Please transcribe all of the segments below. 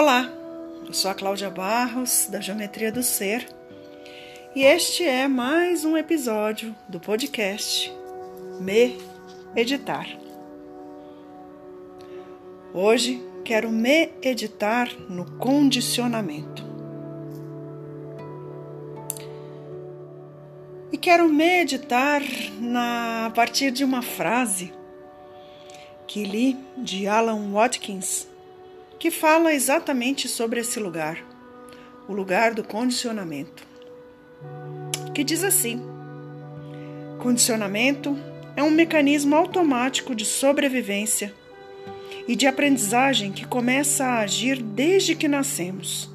Olá, eu sou a Cláudia Barros, da Geometria do Ser, e este é mais um episódio do podcast Me Editar. Hoje quero me editar no condicionamento. E quero meditar na, a partir de uma frase que li de Alan Watkins que fala exatamente sobre esse lugar, o lugar do condicionamento. Que diz assim: Condicionamento é um mecanismo automático de sobrevivência e de aprendizagem que começa a agir desde que nascemos,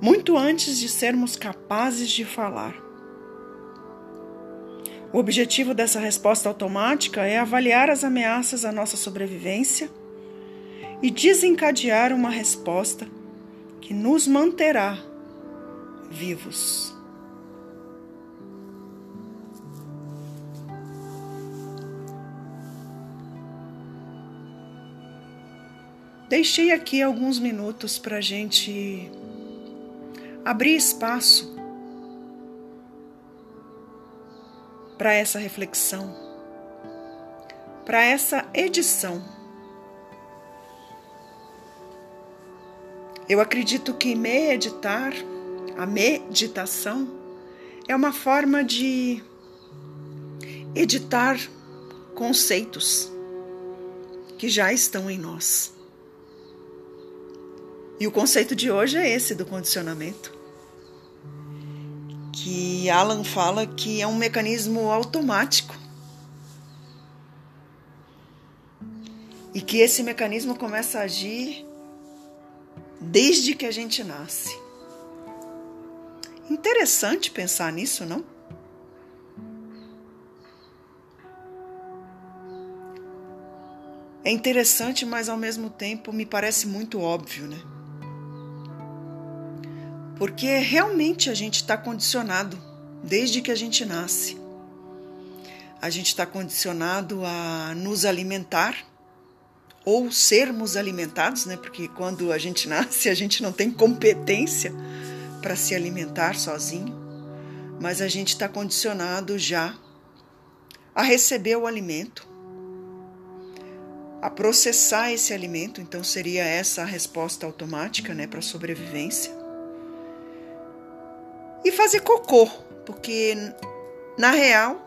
muito antes de sermos capazes de falar. O objetivo dessa resposta automática é avaliar as ameaças à nossa sobrevivência e desencadear uma resposta que nos manterá vivos. Deixei aqui alguns minutos para a gente abrir espaço para essa reflexão, para essa edição Eu acredito que meditar, a meditação, é uma forma de editar conceitos que já estão em nós. E o conceito de hoje é esse do condicionamento. Que Alan fala que é um mecanismo automático. E que esse mecanismo começa a agir desde que a gente nasce. Interessante pensar nisso, não? É interessante, mas ao mesmo tempo me parece muito óbvio, né? Porque realmente a gente está condicionado desde que a gente nasce. A gente está condicionado a nos alimentar ou sermos alimentados, né? Porque quando a gente nasce, a gente não tem competência para se alimentar sozinho, mas a gente está condicionado já a receber o alimento, a processar esse alimento, então seria essa a resposta automática, né, para sobrevivência. E fazer cocô, porque na real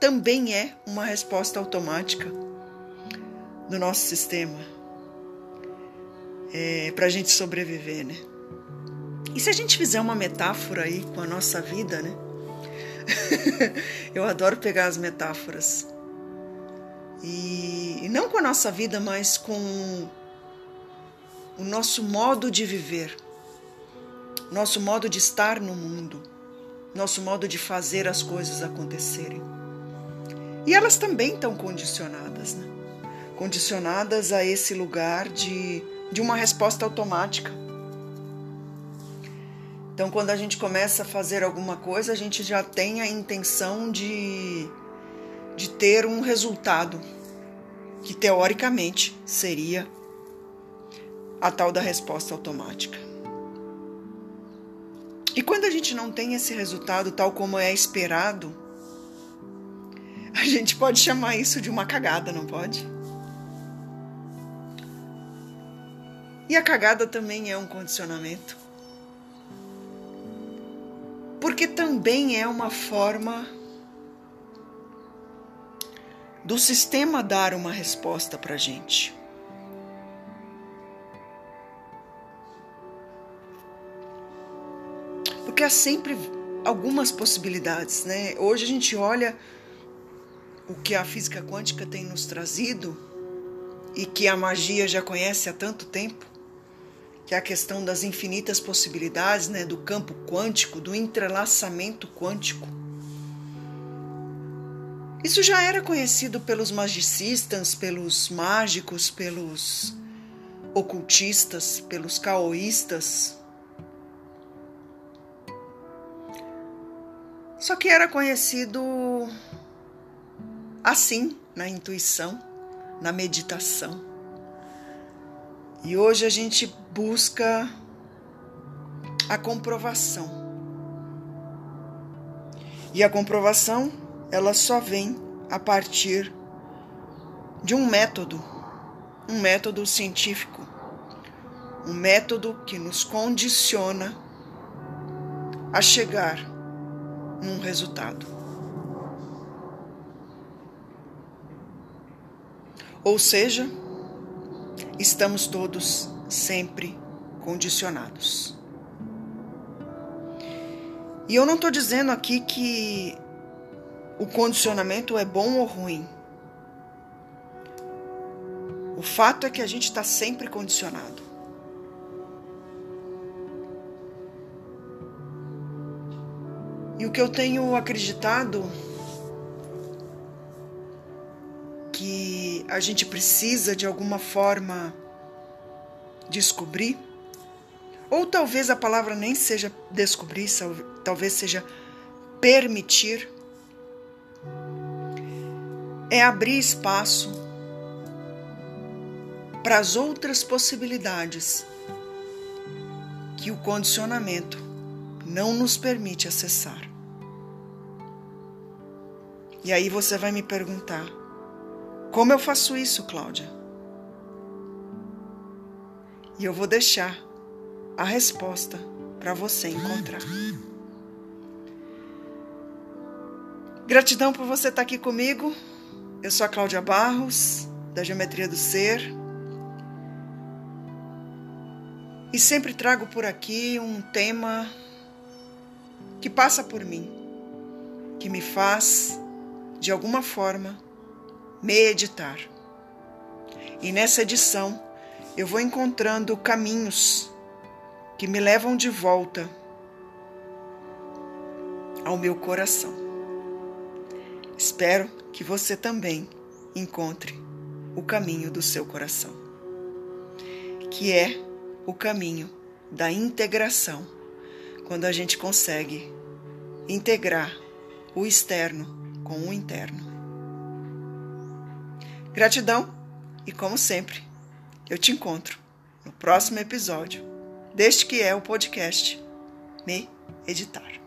também é uma resposta automática do nosso sistema é, para a gente sobreviver, né? E se a gente fizer uma metáfora aí com a nossa vida, né? Eu adoro pegar as metáforas. E, e não com a nossa vida, mas com o nosso modo de viver, nosso modo de estar no mundo, nosso modo de fazer as coisas acontecerem. E elas também estão condicionadas, né? Condicionadas a esse lugar de, de uma resposta automática. Então, quando a gente começa a fazer alguma coisa, a gente já tem a intenção de, de ter um resultado que teoricamente seria a tal da resposta automática. E quando a gente não tem esse resultado tal como é esperado, a gente pode chamar isso de uma cagada, não pode? E a cagada também é um condicionamento. Porque também é uma forma do sistema dar uma resposta para gente. Porque há sempre algumas possibilidades, né? Hoje a gente olha o que a física quântica tem nos trazido e que a magia já conhece há tanto tempo que é a questão das infinitas possibilidades, né, do campo quântico, do entrelaçamento quântico. Isso já era conhecido pelos magicistas, pelos mágicos, pelos ocultistas, pelos caoístas. Só que era conhecido assim, na intuição, na meditação. E hoje a gente busca a comprovação. E a comprovação, ela só vem a partir de um método, um método científico, um método que nos condiciona a chegar num resultado. Ou seja, estamos todos sempre condicionados. E eu não estou dizendo aqui que o condicionamento é bom ou ruim. O fato é que a gente está sempre condicionado. E o que eu tenho acreditado que a gente precisa de alguma forma descobrir, ou talvez a palavra nem seja descobrir, talvez seja permitir, é abrir espaço para as outras possibilidades que o condicionamento não nos permite acessar. E aí você vai me perguntar: como eu faço isso, Cláudia? E eu vou deixar a resposta para você encontrar. Gratidão por você estar aqui comigo. Eu sou a Cláudia Barros, da Geometria do Ser. E sempre trago por aqui um tema que passa por mim, que me faz de alguma forma, meditar. E nessa edição eu vou encontrando caminhos que me levam de volta ao meu coração. Espero que você também encontre o caminho do seu coração, que é o caminho da integração, quando a gente consegue integrar o externo com o interno. Gratidão e, como sempre, eu te encontro no próximo episódio deste que é o podcast Me Editar.